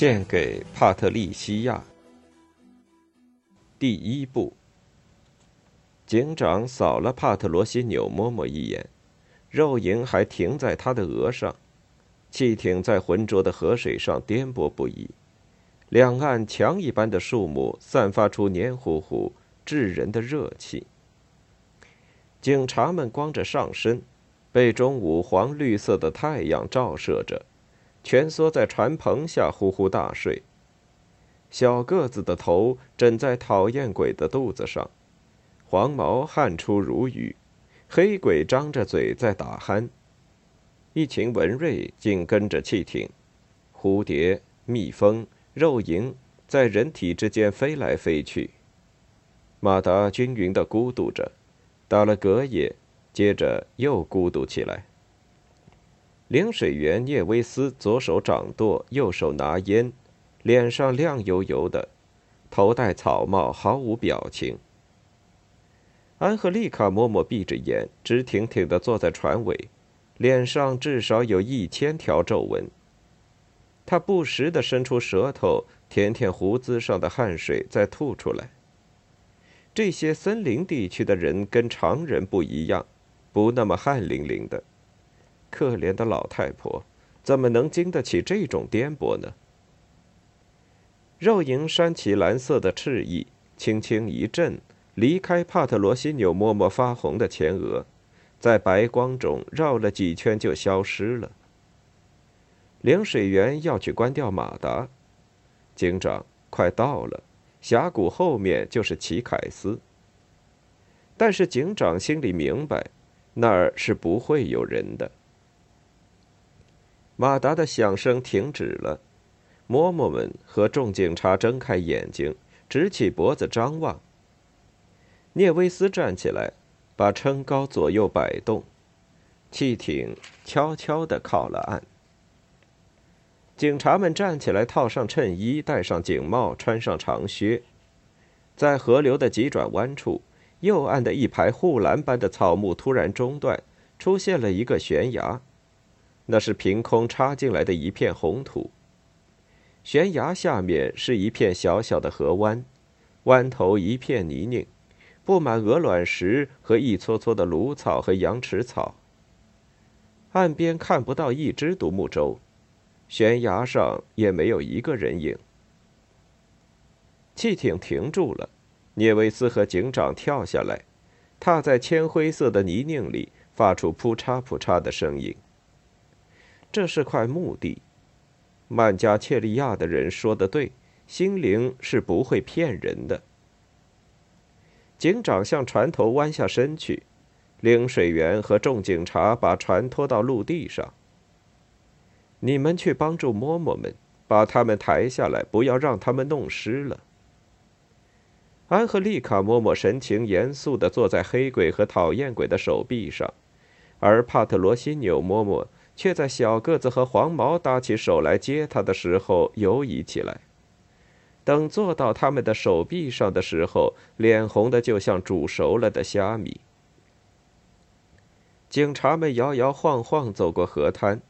献给帕特利西亚。第一步。警长扫了帕特罗西纽嬷嬷一眼，肉蝇还停在他的额上，汽艇在浑浊的河水上颠簸不已，两岸墙一般的树木散发出黏糊糊、炙人的热气。警察们光着上身，被中午黄绿色的太阳照射着。蜷缩在船棚下呼呼大睡。小个子的头枕在讨厌鬼的肚子上，黄毛汗出如雨，黑鬼张着嘴在打鼾。一群蚊蚋紧跟着汽艇，蝴蝶、蜜蜂、肉蝇在人体之间飞来飞去。马达均匀地咕嘟着，打了嗝也，接着又咕嘟起来。领水员聂威斯左手掌舵，右手拿烟，脸上亮油油的，头戴草帽，毫无表情。安赫丽卡默默闭着眼，直挺挺地坐在船尾，脸上至少有一千条皱纹。他不时地伸出舌头舔舔胡子上的汗水，再吐出来。这些森林地区的人跟常人不一样，不那么汗淋淋的。可怜的老太婆，怎么能经得起这种颠簸呢？肉蝇扇起蓝色的翅翼，轻轻一震，离开帕特罗西纽嬷嬷发红的前额，在白光中绕了几圈就消失了。领水员要去关掉马达，警长快到了，峡谷后面就是奇凯斯。但是警长心里明白，那儿是不会有人的。马达的响声停止了，嬷嬷们和众警察睁开眼睛，直起脖子张望。聂威斯站起来，把撑篙左右摆动，汽艇悄悄地靠了岸。警察们站起来，套上衬衣，戴上警帽，穿上长靴。在河流的急转弯处，右岸的一排护栏般的草木突然中断，出现了一个悬崖。那是凭空插进来的一片红土。悬崖下面是一片小小的河湾，湾头一片泥泞，布满鹅卵石和一撮撮的芦草和羊齿草。岸边看不到一只独木舟，悬崖上也没有一个人影。汽艇停住了，聂维斯和警长跳下来，踏在铅灰色的泥泞里，发出扑嚓扑嚓的声音。这是块墓地，曼加切利亚的人说的对，心灵是不会骗人的。警长向船头弯下身去，领水员和众警察把船拖到陆地上。你们去帮助嬷嬷们，把他们抬下来，不要让他们弄湿了。安赫丽卡嬷嬷神情严肃地坐在黑鬼和讨厌鬼的手臂上，而帕特罗西纽嬷嬷。却在小个子和黄毛搭起手来接他的时候犹疑起来。等坐到他们的手臂上的时候，脸红的就像煮熟了的虾米。警察们摇摇晃晃走过河滩，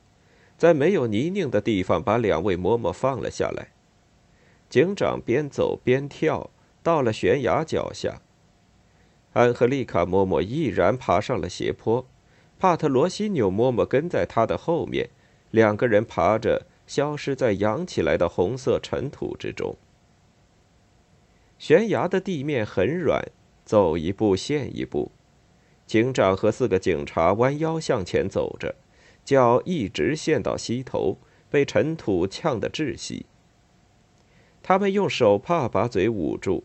在没有泥泞的地方把两位嬷嬷放了下来。警长边走边跳，到了悬崖脚下。安赫丽卡嬷嬷毅然爬上了斜坡。帕特罗西纽嬷嬷跟在他的后面，两个人爬着，消失在扬起来的红色尘土之中。悬崖的地面很软，走一步陷一步。警长和四个警察弯腰向前走着，脚一直陷到膝头，被尘土呛得窒息。他们用手帕把嘴捂住，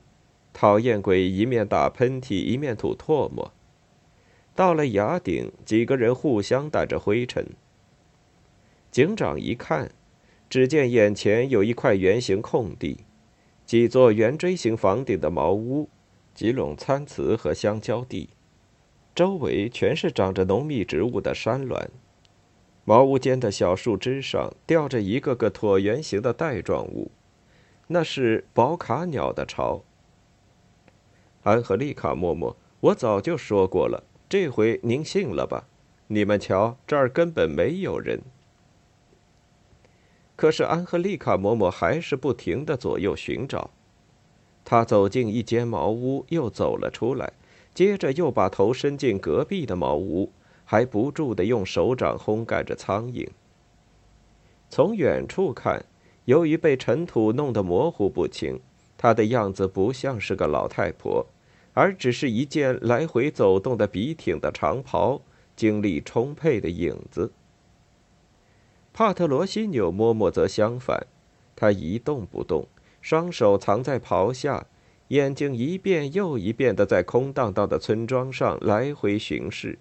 讨厌鬼一面打喷嚏，一面吐唾沫。到了崖顶，几个人互相带着灰尘。警长一看，只见眼前有一块圆形空地，几座圆锥形房顶的茅屋，几垄参差和香蕉地，周围全是长着浓密植物的山峦。茅屋间的小树枝上吊着一个个椭圆形的带状物，那是宝卡鸟的巢。安和丽卡默默，我早就说过了，这回您信了吧？你们瞧，这儿根本没有人。可是安赫丽卡嬷嬷还是不停的左右寻找。她走进一间茅屋，又走了出来，接着又把头伸进隔壁的茅屋，还不住的用手掌烘干着苍蝇。从远处看，由于被尘土弄得模糊不清，她的样子不像是个老太婆，而只是一件来回走动的笔挺的长袍，精力充沛的影子。帕特罗西纽嬷嬷则相反，她一动不动，双手藏在袍下，眼睛一遍又一遍地在空荡荡的村庄上来回巡视。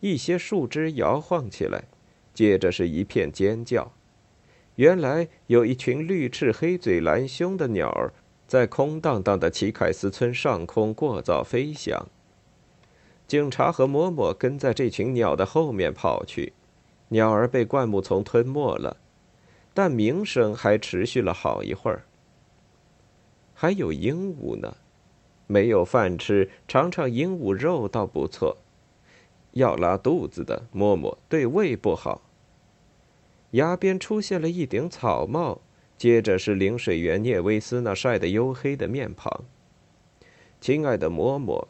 一些树枝摇晃起来，接着是一片尖叫。原来有一群绿翅黑嘴蓝胸的鸟儿在空荡荡的奇凯斯村上空过早飞翔。警察和嬷嬷跟在这群鸟的后面跑去。鸟儿被灌木丛吞没了，但鸣声还持续了好一会儿。还有鹦鹉呢，没有饭吃，尝尝鹦鹉肉倒不错。要拉肚子的，摸摸对胃不好。崖边出现了一顶草帽，接着是领水员聂威斯那晒得黝黑的面庞。亲爱的嬷嬷，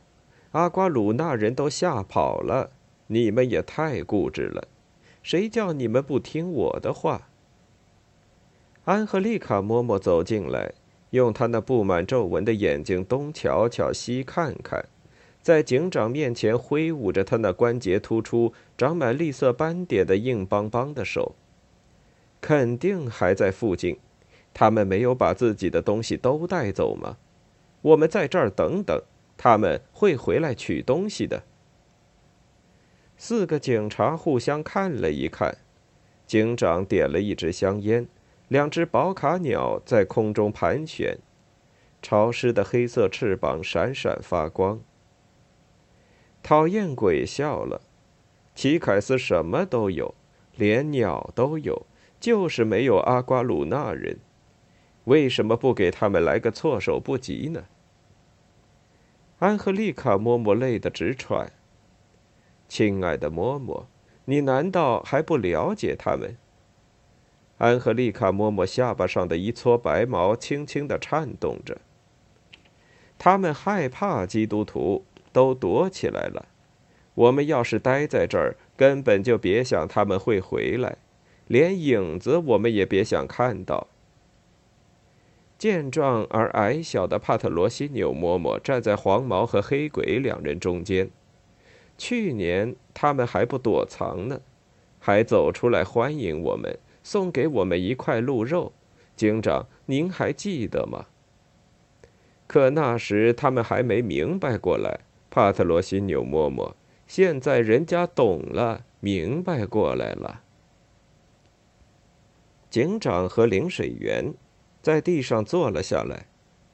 阿瓜鲁纳人都吓跑了，你们也太固执了。谁叫你们不听我的话？安赫丽卡嬷嬷走进来，用她那布满皱纹的眼睛东瞧瞧西看看，在警长面前挥舞着她那关节突出、长满绿色斑点的硬邦邦的手。肯定还在附近，他们没有把自己的东西都带走吗？我们在这儿等等，他们会回来取东西的。四个警察互相看了一看，警长点了一支香烟，两只宝卡鸟在空中盘旋，潮湿的黑色翅膀闪闪发光。讨厌鬼笑了，奇凯斯什么都有，连鸟都有，就是没有阿瓜鲁纳人，为什么不给他们来个措手不及呢？安赫丽卡嬷嬷累得直喘。亲爱的嬷嬷，你难道还不了解他们？安赫丽卡嬷嬷下巴上的一撮白毛轻轻的颤动着。他们害怕基督徒，都躲起来了。我们要是待在这儿，根本就别想他们会回来，连影子我们也别想看到。健壮而矮小的帕特罗西纽嬷嬷站在黄毛和黑鬼两人中间。去年他们还不躲藏呢，还走出来欢迎我们，送给我们一块鹿肉。警长，您还记得吗？可那时他们还没明白过来。帕特罗西纽嬷嬷，现在人家懂了，明白过来了。警长和领水员在地上坐了下来，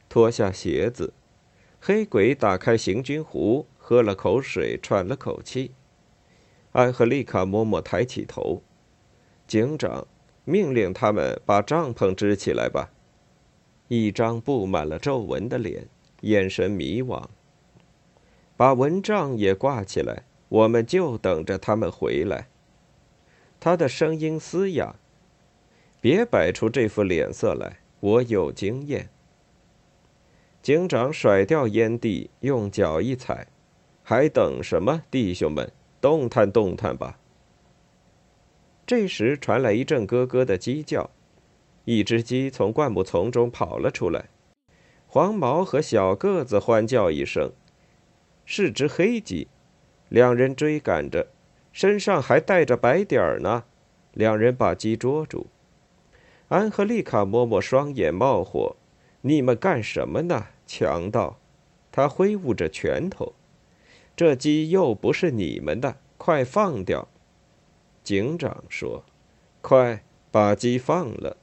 脱下鞋子。黑鬼打开行军壶。喝了口水，喘了口气。安赫丽卡默默抬起头，警长命令他们把帐篷支起来吧。一张布满了皱纹的脸，眼神迷惘。把蚊帐也挂起来，我们就等着他们回来。他的声音嘶哑。别摆出这副脸色来，我有经验。警长甩掉烟蒂，用脚一踩。还等什么，弟兄们，动弹动弹吧！这时传来一阵咯咯的鸡叫，一只鸡从灌木丛中跑了出来。黄毛和小个子欢叫一声，是只黑鸡。两人追赶着，身上还带着白点儿呢。两人把鸡捉住。安赫丽卡嬷嬷双眼冒火：“你们干什么呢？强盗！他挥舞着拳头。这鸡又不是你们的，快放掉！警长说：“快把鸡放了。”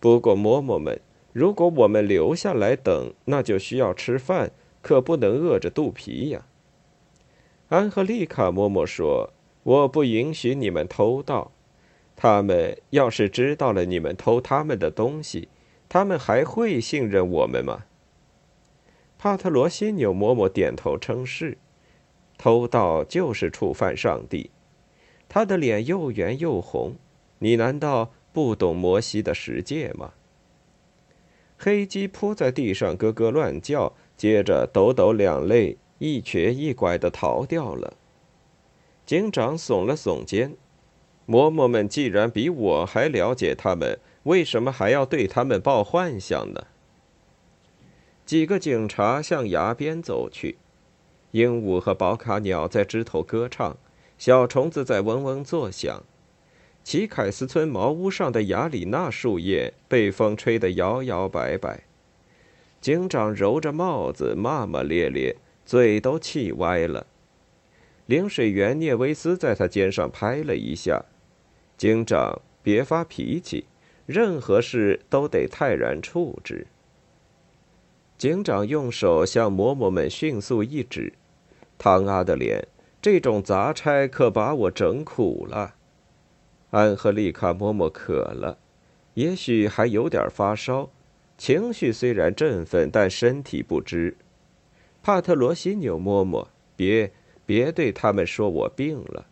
不过，嬷嬷们，如果我们留下来等，那就需要吃饭，可不能饿着肚皮呀。安赫丽卡嬷嬷说：“我不允许你们偷盗。他们要是知道了你们偷他们的东西，他们还会信任我们吗？”帕特罗西纽嬷嬷点头称是。偷盗就是触犯上帝。他的脸又圆又红。你难道？不懂摩西的十诫吗？黑鸡扑在地上咯咯乱叫，接着抖抖两肋，一瘸一拐的逃掉了。警长耸了耸肩：“嬷嬷们既然比我还了解他们，为什么还要对他们抱幻想呢？”几个警察向崖边走去，鹦鹉和宝卡鸟在枝头歌唱，小虫子在嗡嗡作响。齐凯斯村茅屋上的雅里娜树叶被风吹得摇摇摆摆，警长揉着帽子骂骂咧咧，嘴都气歪了。领水员聂维斯在他肩上拍了一下：“警长，别发脾气，任何事都得泰然处之。”警长用手向嬷嬷们迅速一指：“唐阿的脸，这种杂差可把我整苦了。”安赫丽卡嬷嬷渴了，也许还有点发烧，情绪虽然振奋，但身体不支。帕特罗西纽嬷嬷，别别对他们说我病了。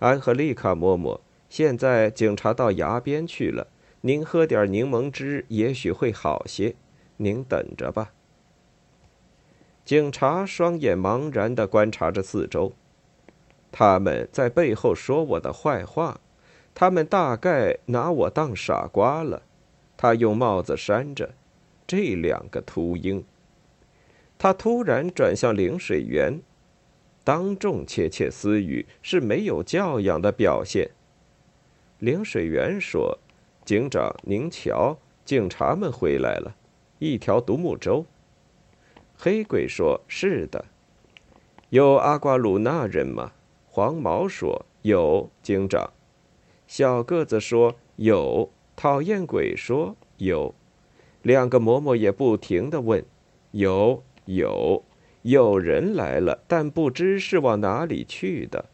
安赫丽卡嬷嬷，现在警察到崖边去了，您喝点柠檬汁也许会好些，您等着吧。警察双眼茫然地观察着四周。他们在背后说我的坏话，他们大概拿我当傻瓜了。他用帽子扇着这两个秃鹰。他突然转向领水员，当众窃窃私语是没有教养的表现。领水员说：“警长，您瞧，警察们回来了，一条独木舟。”黑鬼说：“是的，有阿瓜鲁纳人吗？”黄毛说：“有警长。”小个子说：“有。”讨厌鬼说：“有。”两个嬷嬷也不停的问：“有有有人来了，但不知是往哪里去的。”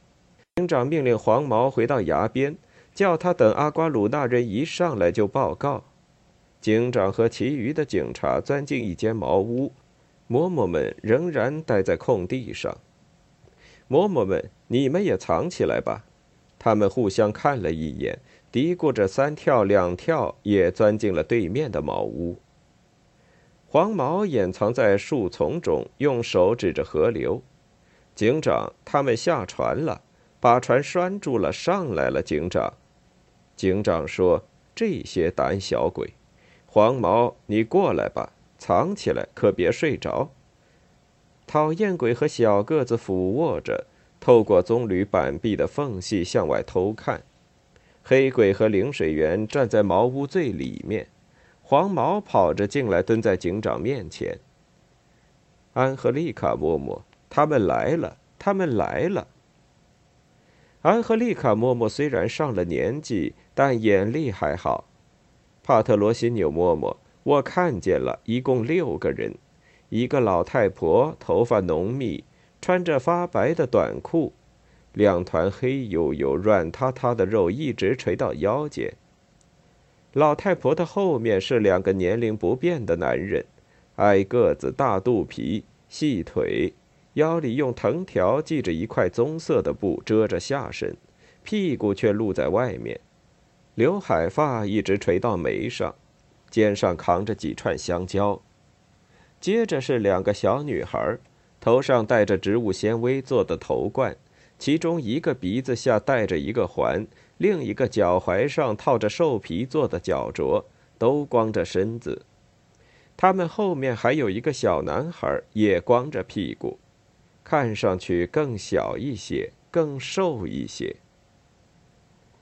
警长命令黄毛回到崖边，叫他等阿瓜鲁那人一上来就报告。警长和其余的警察钻进一间茅屋，嬷嬷们仍然待在空地上。嬷嬷们，你们也藏起来吧。他们互相看了一眼，嘀咕着三跳两跳，也钻进了对面的茅屋。黄毛掩藏在树丛中，用手指着河流。警长，他们下船了，把船拴住了，上来了。警长，警长说：“这些胆小鬼，黄毛，你过来吧，藏起来，可别睡着。”讨厌鬼和小个子俯卧着，透过棕榈板壁的缝隙向外偷看。黑鬼和领水员站在茅屋最里面。黄毛跑着进来，蹲在警长面前。安和丽卡嬷嬷，他们来了，他们来了。安赫丽卡嬷嬷虽然上了年纪，但眼力还好。帕特罗西纽嬷嬷，我看见了，一共六个人。一个老太婆，头发浓密，穿着发白的短裤，两团黑黝黝、软塌塌的肉一直垂到腰间。老太婆的后面是两个年龄不变的男人，矮个子、大肚皮、细腿，腰里用藤条系着一块棕色的布遮着下身，屁股却露在外面，刘海发一直垂到眉上，肩上扛着几串香蕉。接着是两个小女孩，头上戴着植物纤维做的头冠，其中一个鼻子下戴着一个环，另一个脚踝上套着兽皮做的脚镯，都光着身子。他们后面还有一个小男孩，也光着屁股，看上去更小一些，更瘦一些。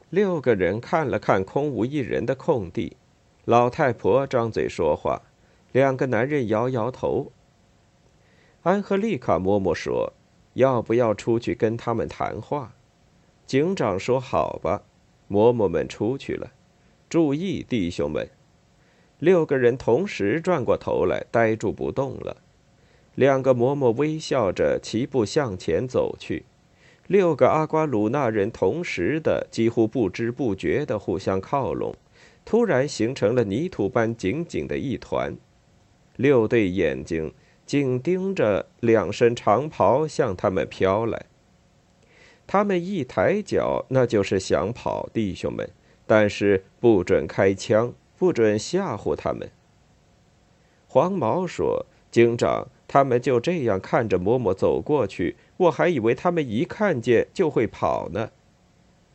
六个人看了看空无一人的空地，老太婆张嘴说话。两个男人摇摇头。安赫丽卡嬷嬷说：“要不要出去跟他们谈话？”警长说：“好吧。”嬷嬷们出去了。注意，弟兄们！六个人同时转过头来，呆住不动了。两个嬷嬷微笑着齐步向前走去。六个阿瓜鲁纳人同时的、几乎不知不觉的互相靠拢，突然形成了泥土般紧紧的一团。六对眼睛紧盯着两身长袍向他们飘来。他们一抬脚，那就是想跑，弟兄们，但是不准开枪，不准吓唬他们。黄毛说：“警长。”他们就这样看着嬷嬷走过去，我还以为他们一看见就会跑呢。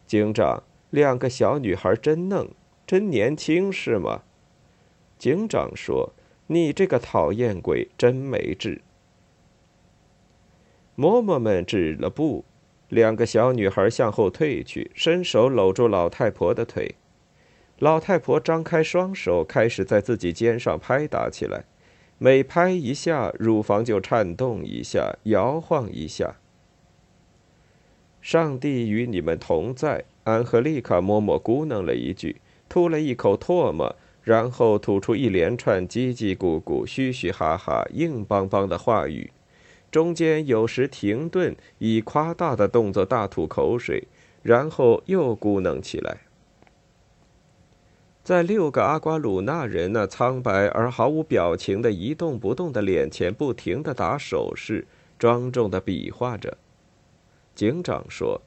警长，两个小女孩真嫩，真年轻，是吗？警长说：“你这个讨厌鬼，真没治。”嬷嬷们止了步，两个小女孩向后退去，伸手搂住老太婆的腿。老太婆张开双手，开始在自己肩上拍打起来。每拍一下，乳房就颤动一下，摇晃一下。上帝与你们同在。安赫丽卡默默咕哝了一句，吐了一口唾沫，然后吐出一连串叽叽咕咕、嘘嘘哈哈、硬邦邦的话语，中间有时停顿，以夸大的动作大吐口水，然后又咕哝起来。在六个阿瓜鲁纳人那苍白而毫无表情的一动不动的脸前，不停的打手势，庄重的比划着。警长说：“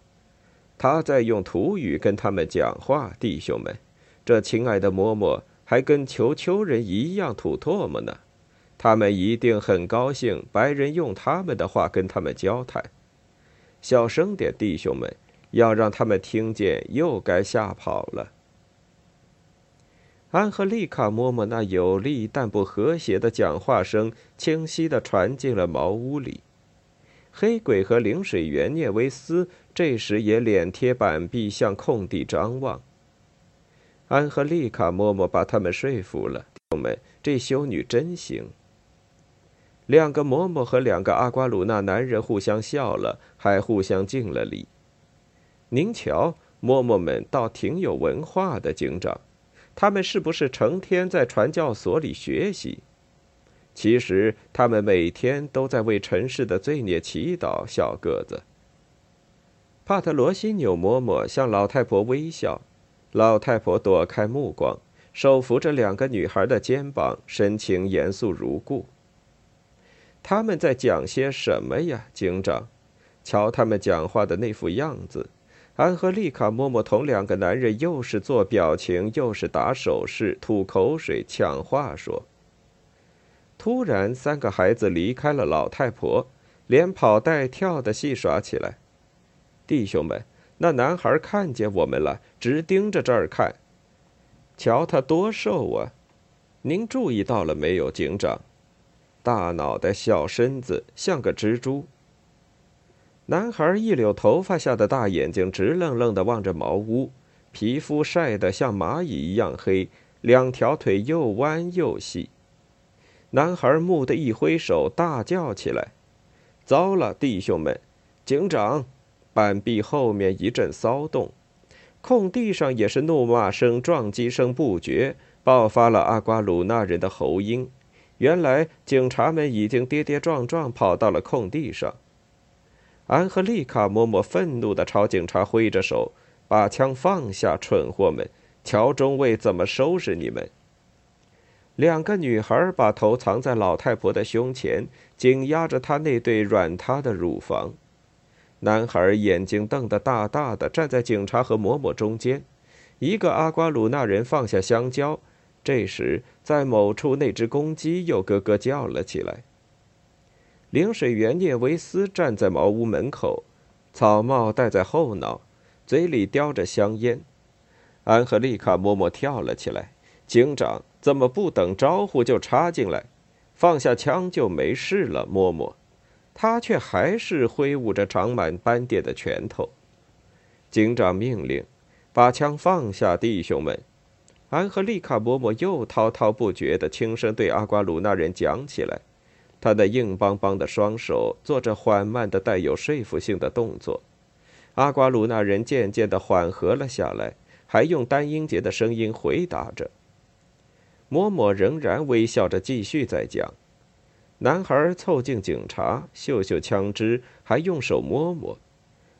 他在用土语跟他们讲话，弟兄们。这亲爱的嬷嬷还跟求丘人一样吐唾沫呢。他们一定很高兴，白人用他们的话跟他们交谈。小声点，弟兄们，要让他们听见，又该吓跑了。”安赫丽卡嬷嬷那有力但不和谐的讲话声清晰地传进了茅屋里。黑鬼和灵水员涅维斯这时也脸贴板壁向空地张望。安赫丽卡嬷嬷把他们说服了，弟兄们，这修女真行。两个嬷嬷和两个阿瓜鲁纳男人互相笑了，还互相敬了礼。您瞧，嬷嬷们倒挺有文化的，警长。他们是不是成天在传教所里学习？其实他们每天都在为尘世的罪孽祈祷。小个子，帕特罗西纽嬷嬷向老太婆微笑，老太婆躲开目光，手扶着两个女孩的肩膀，神情严肃如故。他们在讲些什么呀，警长？瞧他们讲话的那副样子。安赫丽卡嬷嬷同两个男人又是做表情，又是打手势、吐口水、抢话说。突然，三个孩子离开了老太婆，连跑带跳的戏耍起来。弟兄们，那男孩看见我们了，直盯着这儿看。瞧他多瘦啊！您注意到了没有，警长？大脑袋、小身子，像个蜘蛛。男孩一绺头发下的大眼睛直愣愣地望着茅屋，皮肤晒得像蚂蚁一样黑，两条腿又弯又细。男孩蓦地一挥手，大叫起来：“糟了，弟兄们！警长！”板壁后面一阵骚动，空地上也是怒骂声、撞击声不绝，爆发了阿瓜鲁纳人的喉音。原来警察们已经跌跌撞撞跑到了空地上。安赫丽卡嬷嬷愤怒地朝警察挥着手：“把枪放下，蠢货们！乔中尉怎么收拾你们？”两个女孩把头藏在老太婆的胸前，紧压着她那对软塌的乳房。男孩眼睛瞪得大大的，站在警察和嬷嬷中间。一个阿瓜鲁纳人放下香蕉。这时，在某处，那只公鸡又咯咯叫了起来。灵水员涅维斯站在茅屋门口，草帽戴在后脑，嘴里叼着香烟。安和丽卡嬷嬷跳了起来：“警长怎么不等招呼就插进来？放下枪就没事了。”嬷嬷，他却还是挥舞着长满斑点的拳头。警长命令：“把枪放下，弟兄们！”安和丽卡嬷嬷又滔滔不绝地轻声对阿瓜鲁纳人讲起来，他那硬邦邦的双手做着缓慢的、带有说服性的动作。阿瓜鲁纳人渐渐地缓和了下来，还用单音节的声音回答着。嬷嬷仍然微笑着继续在讲。男孩凑近警察，嗅嗅枪支，还用手摸摸。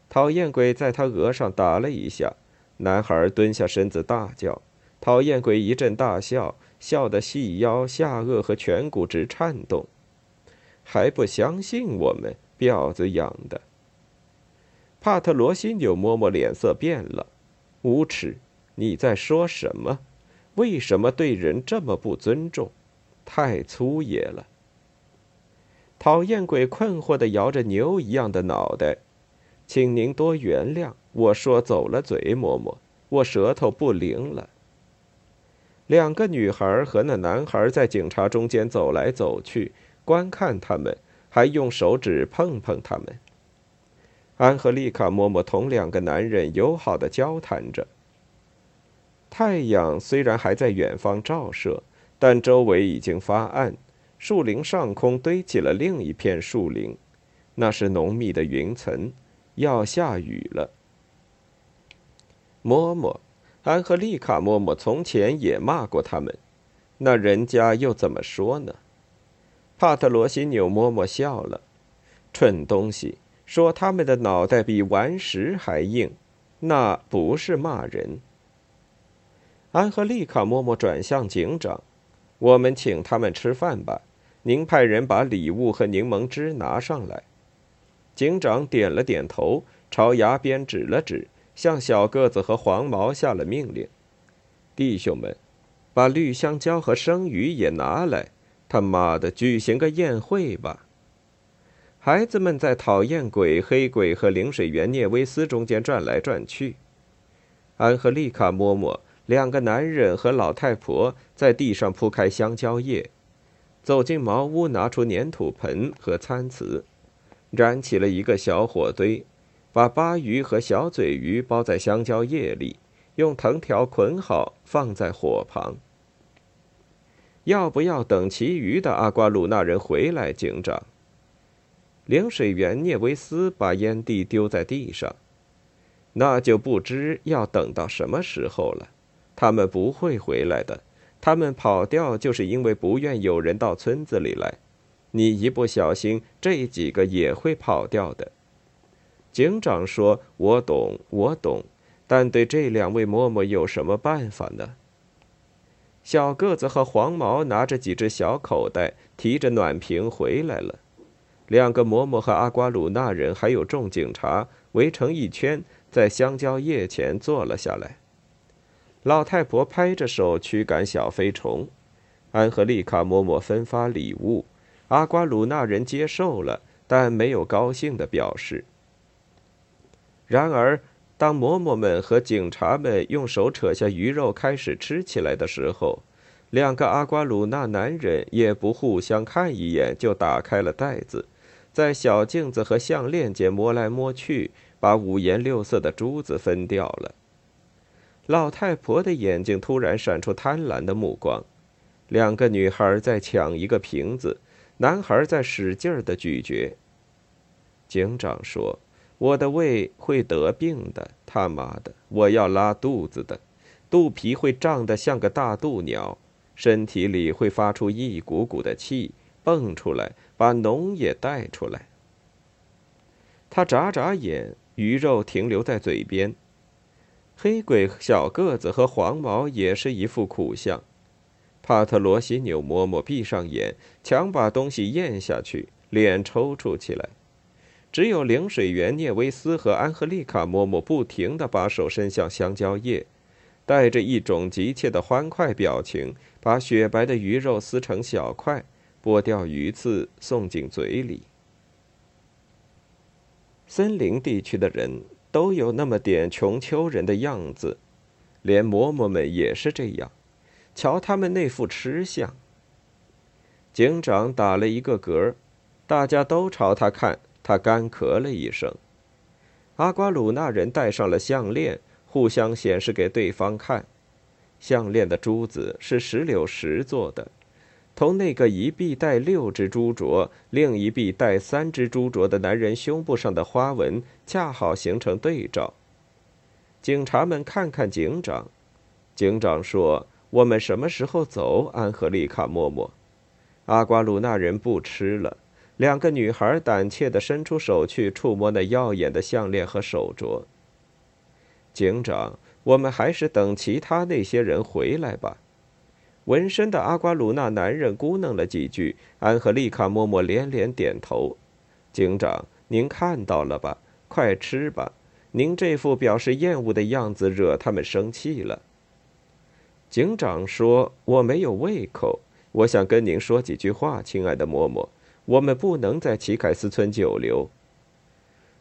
讨厌鬼在他额上打了一下，男孩蹲下身子大叫。讨厌鬼一阵大笑，笑得细腰、下颚和颧骨直颤动。还不相信我们，婊子养的！帕特罗西纽摸摸脸色变了，无耻！你在说什么？为什么对人这么不尊重？太粗野了！讨厌鬼困惑的摇着牛一样的脑袋，请您多原谅，我说走了嘴，嬷嬷，我舌头不灵了。两个女孩和那男孩在警察中间走来走去，观看他们，还用手指碰碰他们。安和丽卡嬷嬷同两个男人友好的交谈着。太阳虽然还在远方照射，但周围已经发暗，树林上空堆起了另一片树林，那是浓密的云层，要下雨了。嬷嬷。安和丽卡嬷嬷从前也骂过他们，那人家又怎么说呢？帕特罗西纽嬷嬷笑了，蠢东西，说他们的脑袋比顽石还硬，那不是骂人。安赫丽卡嬷嬷转向警长：“我们请他们吃饭吧，您派人把礼物和柠檬汁拿上来。”警长点了点头，朝崖边指了指。向小个子和黄毛下了命令：“弟兄们，把绿香蕉和生鱼也拿来！他妈的，举行个宴会吧！”孩子们在讨厌鬼、黑鬼和灵水员涅维斯中间转来转去。安和丽卡嬷嬷、两个男人和老太婆在地上铺开香蕉叶，走进茅屋，拿出粘土盆和餐瓷，燃起了一个小火堆。把巴鱼和小嘴鱼包在香蕉叶里，用藤条捆好，放在火旁。要不要等其余的阿瓜鲁纳人回来？警长。领水员涅维斯把烟蒂丢在地上。那就不知要等到什么时候了。他们不会回来的。他们跑掉就是因为不愿有人到村子里来。你一不小心，这几个也会跑掉的。警长说：“我懂，我懂，但对这两位嬷嬷有什么办法呢？”小个子和黄毛拿着几只小口袋，提着暖瓶回来了。两个嬷嬷和阿瓜鲁纳人还有众警察围成一圈，在香蕉叶前坐了下来。老太婆拍着手驱赶小飞虫，安和丽卡嬷嬷分发礼物，阿瓜鲁纳人接受了，但没有高兴的表示。然而，当嬷嬷们和警察们用手扯下鱼肉开始吃起来的时候，两个阿瓜鲁纳男人也不互相看一眼就打开了袋子，在小镜子和项链间摸来摸去，把五颜六色的珠子分掉了。老太婆的眼睛突然闪出贪婪的目光，两个女孩在抢一个瓶子，男孩在使劲儿的咀嚼。警长说。我的胃会得病的，他妈的！我要拉肚子的，肚皮会胀得像个大肚鸟，身体里会发出一股股的气，蹦出来，把脓也带出来。他眨眨眼，鱼肉停留在嘴边。黑鬼小个子和黄毛也是一副苦相。帕特罗西纽嬷嬷闭上眼，强把东西咽下去，脸抽搐起来。只有灵水员涅维斯和安赫丽卡嬷嬷不停地把手伸向香蕉叶，带着一种急切的欢快表情，把雪白的鱼肉撕成小块，剥掉鱼刺送进嘴里。森林地区的人都有那么点穷秋人的样子，连嬷嬷们也是这样。瞧他们那副吃相。警长打了一个嗝，大家都朝他看。他干咳了一声，阿瓜鲁纳人戴上了项链，互相显示给对方看。项链的珠子是石榴石做的，同那个一臂戴六只珠镯，另一臂戴三只珠镯的男人胸部上的花纹恰好形成对照。警察们看看警长，警长说：“我们什么时候走？”安赫丽卡嬷嬷，阿瓜鲁纳人不吃了。两个女孩胆怯地伸出手去触摸那耀眼的项链和手镯。警长，我们还是等其他那些人回来吧。纹身的阿瓜鲁纳男人咕哝了几句，安和丽卡嬷嬷连连点头。警长，您看到了吧？快吃吧！您这副表示厌恶的样子惹他们生气了。警长说：“我没有胃口，我想跟您说几句话，亲爱的嬷嬷。”我们不能在奇凯斯村久留。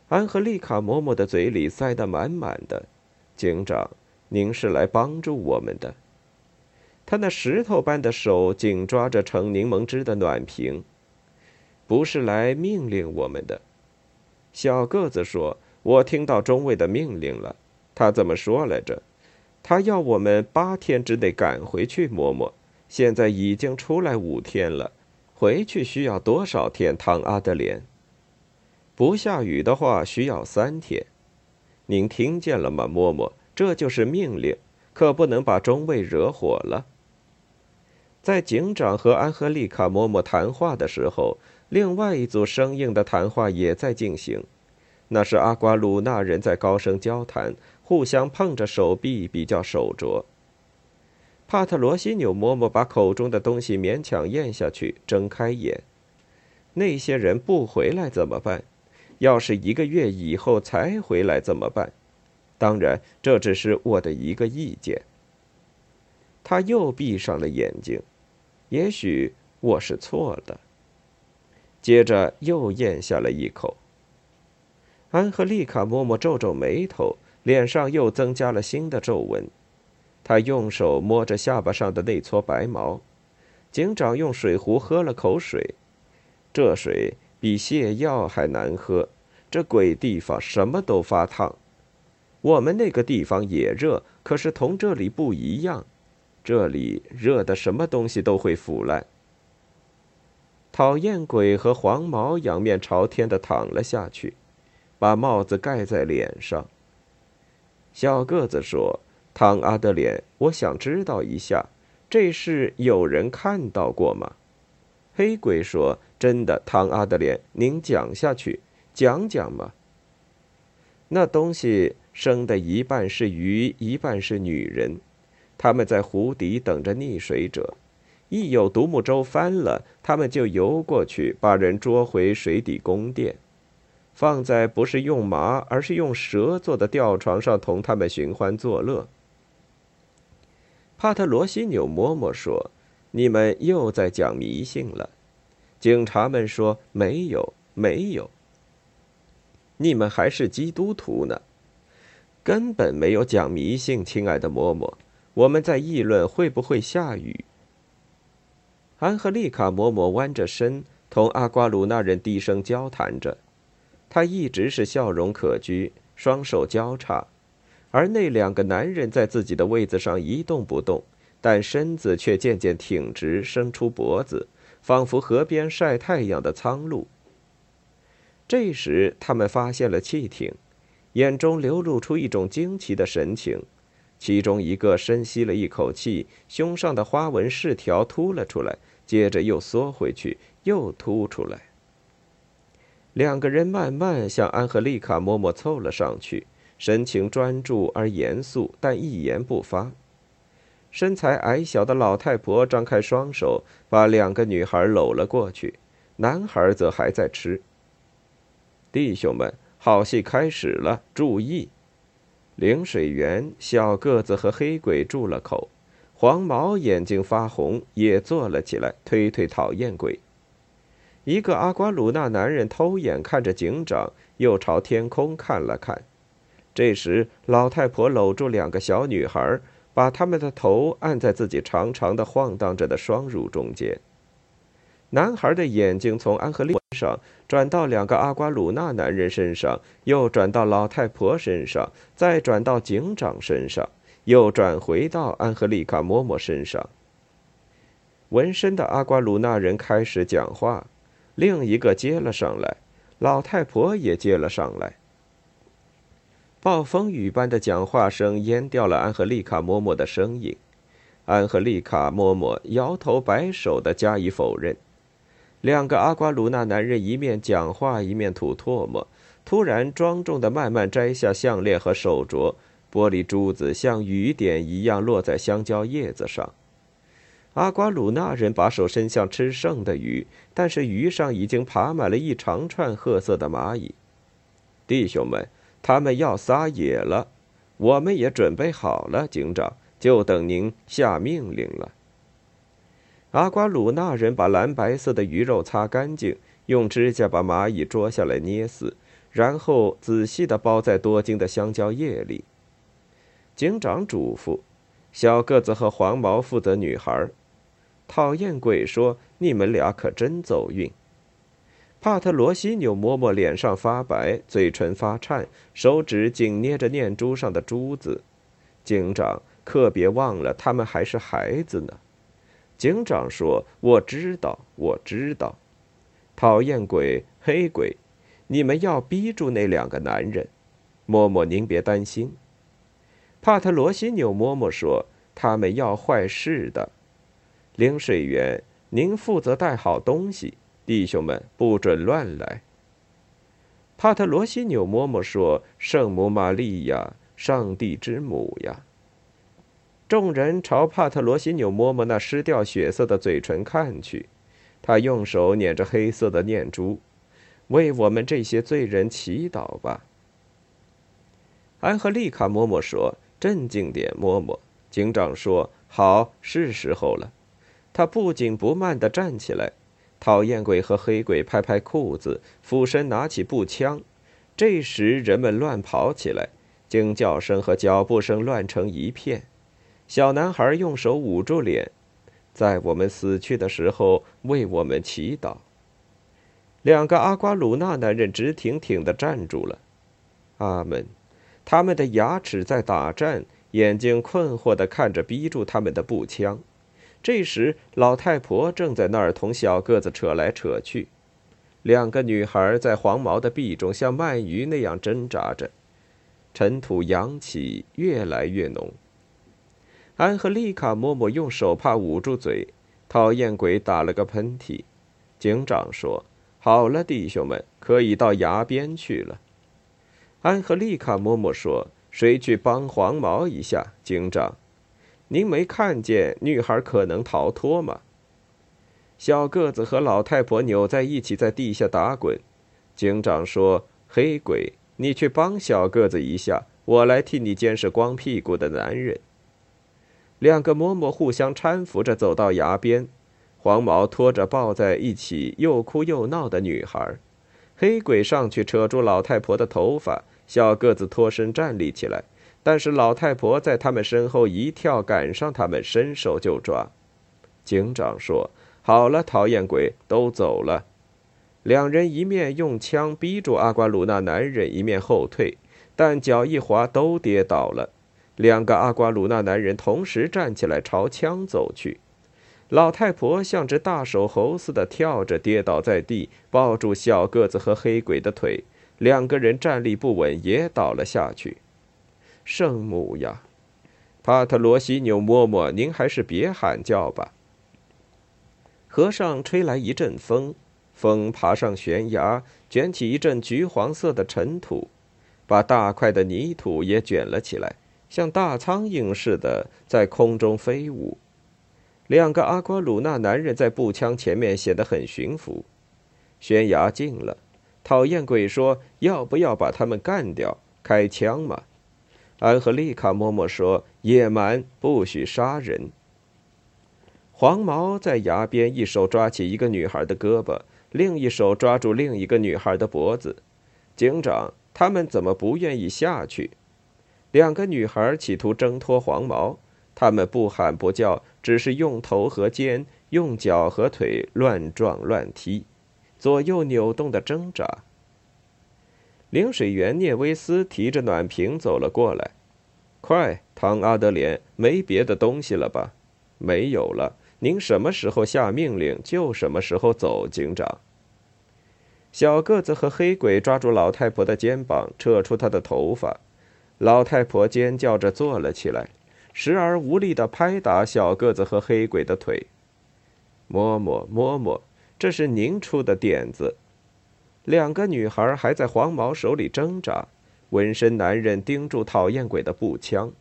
安和丽卡嬷嬷的嘴里塞得满满的。警长，您是来帮助我们的。他那石头般的手紧抓着盛柠檬汁的暖瓶，不是来命令我们的。小个子说：“我听到中尉的命令了。他怎么说来着？他要我们八天之内赶回去。嬷嬷，现在已经出来五天了。”回去需要多少天？汤阿德莲，不下雨的话需要三天。您听见了吗，嬷嬷？这就是命令，可不能把中尉惹火了。在警长和安赫丽卡嬷嬷谈话的时候，另外一组生硬的谈话也在进行。那是阿瓜鲁纳人在高声交谈，互相碰着手臂比较手镯。帕特罗西纽嬷嬷把口中的东西勉强咽下去，睁开眼。那些人不回来怎么办？要是一个月以后才回来怎么办？当然，这只是我的一个意见。他又闭上了眼睛。也许我是错的。接着又咽下了一口。安赫丽卡嬷嬷皱皱眉头，脸上又增加了新的皱纹。他用手摸着下巴上的那撮白毛，警长用水壶喝了口水，这水比泻药还难喝。这鬼地方什么都发烫，我们那个地方也热，可是同这里不一样，这里热的什么东西都会腐烂。讨厌鬼和黄毛仰面朝天的躺了下去，把帽子盖在脸上。小个子说。汤阿德莲，我想知道一下，这事有人看到过吗？黑鬼说：“真的，汤阿德莲，您讲下去，讲讲嘛。”那东西生的一半是鱼，一半是女人，他们在湖底等着溺水者，一有独木舟翻了，他们就游过去，把人捉回水底宫殿。放在不是用麻，而是用蛇做的吊床上，同他们寻欢作乐。帕特罗西纽嬷嬷说：“你们又在讲迷信了。”警察们说：“没有，没有。你们还是基督徒呢，根本没有讲迷信，亲爱的嬷嬷。我们在议论会不会下雨。”安赫丽卡嬷嬷弯着身，同阿瓜鲁那人低声交谈着，她一直是笑容可掬，双手交叉。而那两个男人在自己的位子上一动不动，但身子却渐渐挺直，伸出脖子，仿佛河边晒太阳的苍鹭。这时，他们发现了汽艇，眼中流露出一种惊奇的神情。其中一个深吸了一口气，胸上的花纹饰条凸了出来，接着又缩回去，又凸出来。两个人慢慢向安赫丽卡嬷嬷凑了上去。神情专注而严肃，但一言不发。身材矮小的老太婆张开双手，把两个女孩搂了过去，男孩则还在吃。弟兄们，好戏开始了，注意！领水员、小个子和黑鬼住了口，黄毛眼睛发红，也坐了起来，推推讨厌鬼。一个阿瓜鲁纳男人偷眼看着警长，又朝天空看了看。这时，老太婆搂住两个小女孩，把他们的头按在自己长长的、晃荡着的双乳中间。男孩的眼睛从安和利上转到两个阿瓜鲁纳男人身上，又转到老太婆身上，再转到警长身上，又转回到安赫利卡·嬷嬷身上。纹身的阿瓜鲁纳人开始讲话，另一个接了上来，老太婆也接了上来。暴风雨般的讲话声淹掉了安赫丽卡·嬷嬷的声音。安赫丽卡·嬷嬷摇头摆手的加以否认。两个阿瓜鲁纳男人一面讲话一面吐唾沫，突然庄重的慢慢摘下项链和手镯，玻璃珠子像雨点一样落在香蕉叶子上。阿瓜鲁纳人把手伸向吃剩的鱼，但是鱼上已经爬满了一长串褐色的蚂蚁。弟兄们，他们要撒野了，我们也准备好了，警长，就等您下命令了。阿瓜鲁纳人把蓝白色的鱼肉擦干净，用指甲把蚂蚁捉下来捏死，然后仔细地包在多金的香蕉叶里。警长嘱咐：“小个子和黄毛负责女孩。”讨厌鬼说：“你们俩可真走运。”帕特罗西纽嬷嬷脸上发白，嘴唇发颤，手指紧捏着念珠上的珠子。警长可别忘了，他们还是孩子呢。警长说：“我知道，我知道，讨厌鬼，黑鬼，你们要逼住那两个男人。”嬷嬷，您别担心。帕特罗西纽嬷嬷说：“他们要坏事的。”领水员，您负责带好东西，弟兄们不准乱来。帕特罗西纽嬷嬷说：“圣母玛利亚，上帝之母呀。”众人朝帕特罗西纽嬷嬷那失掉血色的嘴唇看去，他用手捻着黑色的念珠，为我们这些罪人祈祷吧。安赫丽卡嬷嬷说：“镇静点，嬷嬷。”警长说：“好，是时候了。”他不紧不慢地站起来，讨厌鬼和黑鬼拍拍裤子，俯身拿起步枪。这时人们乱跑起来，惊叫声和脚步声乱成一片。小男孩用手捂住脸，在我们死去的时候为我们祈祷。两个阿瓜鲁纳男人直挺挺地站住了。阿门。他们的牙齿在打颤，眼睛困惑地看着逼住他们的步枪。这时，老太婆正在那儿同小个子扯来扯去。两个女孩在黄毛的臂中像鳗鱼那样挣扎着，尘土扬起，越来越浓。安和丽卡嬷嬷用手帕捂住嘴，讨厌鬼打了个喷嚏。警长说：“好了，弟兄们，可以到崖边去了。”安和丽卡嬷嬷说：“谁去帮黄毛一下？”警长，您没看见女孩可能逃脱吗？小个子和老太婆扭在一起在地下打滚。警长说：“黑鬼，你去帮小个子一下，我来替你监视光屁股的男人。”两个嬷嬷互相搀扶着走到崖边，黄毛拖着抱在一起又哭又闹的女孩，黑鬼上去扯住老太婆的头发，小个子脱身站立起来，但是老太婆在他们身后一跳，赶上他们，伸手就抓。警长说：“好了，讨厌鬼，都走了。”两人一面用枪逼住阿瓜鲁纳男人，一面后退，但脚一滑，都跌倒了。两个阿瓜鲁纳男人同时站起来，朝枪走去。老太婆像只大手猴似的跳着，跌倒在地，抱住小个子和黑鬼的腿。两个人站立不稳，也倒了下去。圣母呀，帕特罗西纽嬷嬷，您还是别喊叫吧。河上吹来一阵风，风爬上悬崖，卷起一阵橘黄色的尘土，把大块的泥土也卷了起来。像大苍蝇似的在空中飞舞，两个阿瓜鲁纳男人在步枪前面显得很驯服。悬崖近了，讨厌鬼说：“要不要把他们干掉？开枪嘛。”安赫丽卡嬷嬷说：“野蛮，不许杀人。”黄毛在崖边一手抓起一个女孩的胳膊，另一手抓住另一个女孩的脖子。警长，他们怎么不愿意下去？两个女孩企图挣脱黄毛，他们不喊不叫，只是用头和肩、用脚和腿乱撞乱踢，左右扭动的挣扎。领水员聂威斯提着暖瓶走了过来，快，唐阿德莲，没别的东西了吧？没有了。您什么时候下命令，就什么时候走，警长。小个子和黑鬼抓住老太婆的肩膀，扯出她的头发。老太婆尖叫着坐了起来，时而无力地拍打小个子和黑鬼的腿。摸摸摸摸，这是您出的点子。两个女孩还在黄毛手里挣扎，纹身男人盯住讨厌鬼的步枪。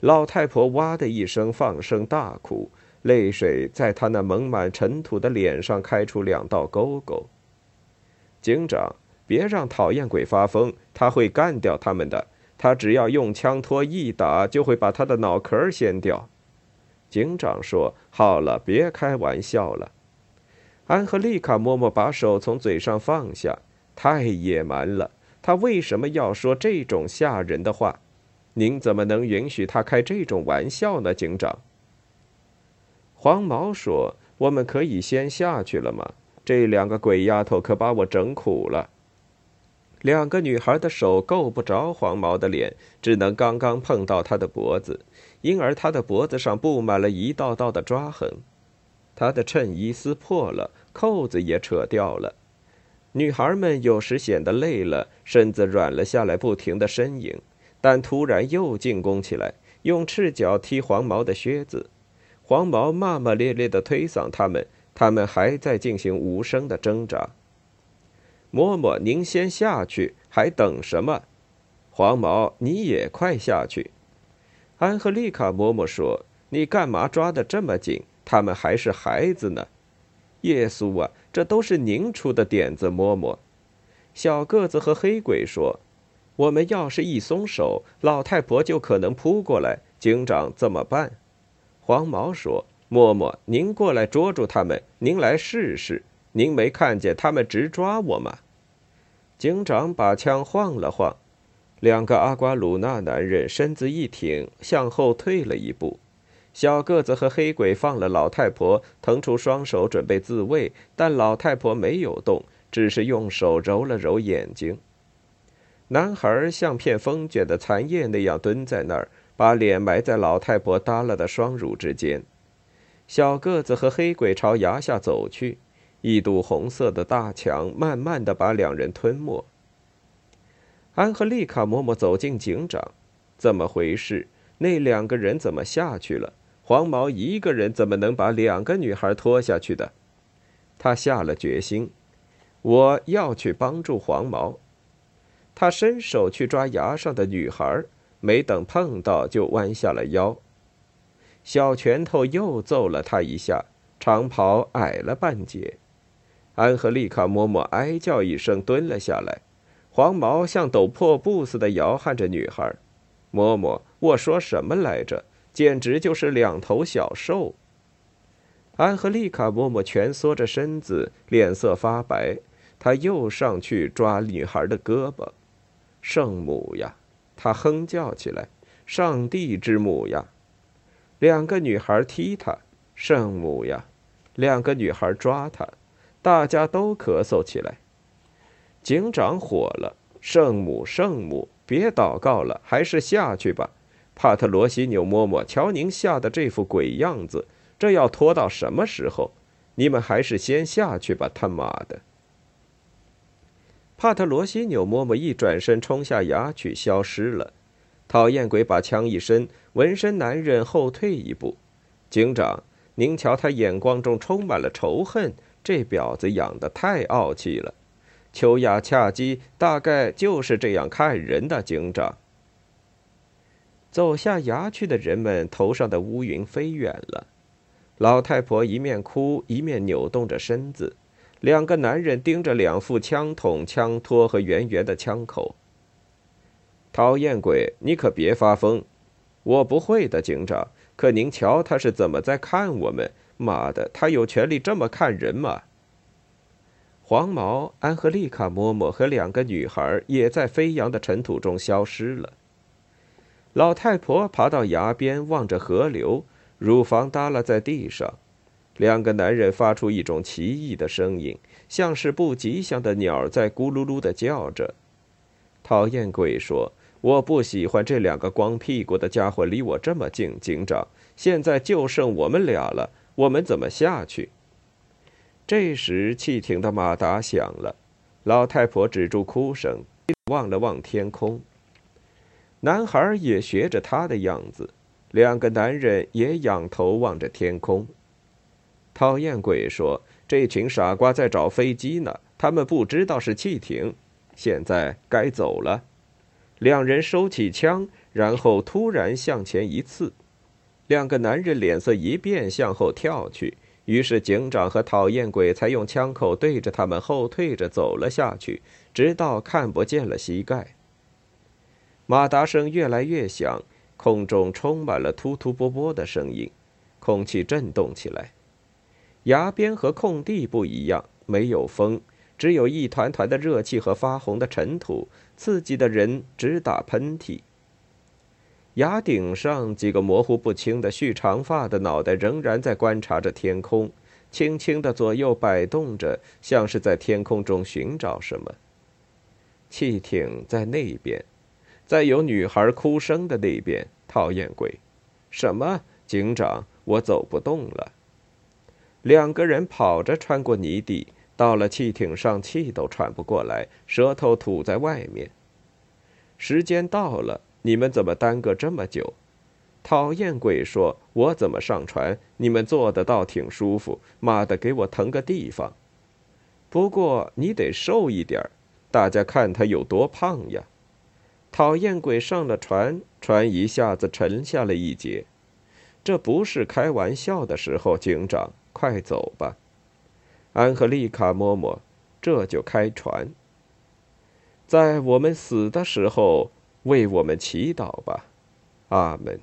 老太婆哇的一声放声大哭。泪水在他那蒙满尘土的脸上开出两道沟沟。警长，别让讨厌鬼发疯，他会干掉他们的。他只要用枪托一打，就会把他的脑壳掀掉。警长说：“好了，别开玩笑了。”安赫丽卡默默把手从嘴上放下。太野蛮了！他为什么要说这种吓人的话？您怎么能允许他开这种玩笑呢，警长？黄毛说：“我们可以先下去了吗？这两个鬼丫头可把我整苦了。”两个女孩的手够不着黄毛的脸，只能刚刚碰到他的脖子，因而他的脖子上布满了一道道的抓痕。他的衬衣撕破了，扣子也扯掉了。女孩们有时显得累了，身子软了下来，不停的呻吟，但突然又进攻起来，用赤脚踢黄毛的靴子。黄毛骂骂咧咧地推搡他们，他们还在进行无声的挣扎。嬷嬷，您先下去，还等什么？黄毛，你也快下去。安赫丽卡嬷嬷说：“你干嘛抓得这么紧？他们还是孩子呢。”耶稣啊，这都是您出的点子，嬷嬷。小个子和黑鬼说：“我们要是一松手，老太婆就可能扑过来，警长怎么办？”黄毛说：“嬷嬷，您过来捉住他们，您来试试。您没看见他们直抓我吗？”警长把枪晃了晃，两个阿瓜鲁纳男人身子一挺，向后退了一步。小个子和黑鬼放了老太婆，腾出双手准备自卫，但老太婆没有动，只是用手揉了揉眼睛。男孩像片风卷的残叶那样蹲在那儿。把脸埋在老太婆耷拉的双乳之间，小个子和黑鬼朝崖下走去，一堵红色的大墙慢慢的把两人吞没。安和丽卡嬷嬷走进警长，怎么回事？那两个人怎么下去了？黄毛一个人怎么能把两个女孩拖下去的？他下了决心，我要去帮助黄毛。他伸手去抓崖上的女孩。没等碰到，就弯下了腰。小拳头又揍了他一下，长袍矮了半截。安和丽卡嬷嬷哀叫一声，蹲了下来。黄毛像抖破布似的摇撼着女孩。嬷嬷，我说什么来着？简直就是两头小兽。安和丽卡嬷嬷蜷缩着身子，脸色发白。她又上去抓女孩的胳膊。圣母呀！他哼叫起来：“上帝之母呀！”两个女孩踢他：“圣母呀！”两个女孩抓他，大家都咳嗽起来。警长火了：“圣母，圣母，别祷告了，还是下去吧。”帕特罗西纽嬷嬷，瞧您吓得这副鬼样子，这要拖到什么时候？你们还是先下去吧，他妈的！帕特罗西纽嬷嬷一转身冲下崖去，消失了。讨厌鬼把枪一伸，纹身男人后退一步。警长，您瞧他眼光中充满了仇恨，这婊子养得太傲气了。秋雅恰基大概就是这样看人的。警长，走下崖去的人们头上的乌云飞远了。老太婆一面哭一面扭动着身子。两个男人盯着两副枪筒、枪托和圆圆的枪口。讨厌鬼，你可别发疯！我不会的，警长。可您瞧，他是怎么在看我们？妈的，他有权利这么看人吗？黄毛、安和丽卡嬷嬷和两个女孩也在飞扬的尘土中消失了。老太婆爬到崖边，望着河流，乳房耷拉在地上。两个男人发出一种奇异的声音，像是不吉祥的鸟在咕噜噜的叫着。讨厌鬼说：“我不喜欢这两个光屁股的家伙离我这么近，警长。现在就剩我们俩了，我们怎么下去？这时，汽艇的马达响了，老太婆止住哭声，望了望天空。男孩也学着他的样子，两个男人也仰头望着天空。讨厌鬼说：“这群傻瓜在找飞机呢，他们不知道是汽艇。现在该走了。”两人收起枪，然后突然向前一刺，两个男人脸色一变，向后跳去。于是警长和讨厌鬼才用枪口对着他们后退着走了下去，直到看不见了膝盖。马达声越来越响，空中充满了突突啵啵的声音，空气震动起来。崖边和空地不一样，没有风。只有一团团的热气和发红的尘土，刺激的人直打喷嚏。崖顶上，几个模糊不清的蓄长发的脑袋仍然在观察着天空，轻轻的左右摆动着，像是在天空中寻找什么。汽艇在那边，在有女孩哭声的那边。讨厌鬼！什么？警长，我走不动了。两个人跑着穿过泥地。到了汽艇上，气都喘不过来，舌头吐在外面。时间到了，你们怎么耽搁这么久？讨厌鬼说：“我怎么上船？你们坐的倒挺舒服。妈的，给我腾个地方。不过你得瘦一点大家看他有多胖呀。”讨厌鬼上了船，船一下子沉下了一截。这不是开玩笑的时候，警长，快走吧。安和丽卡嬷嬷，这就开船。在我们死的时候，为我们祈祷吧，阿门。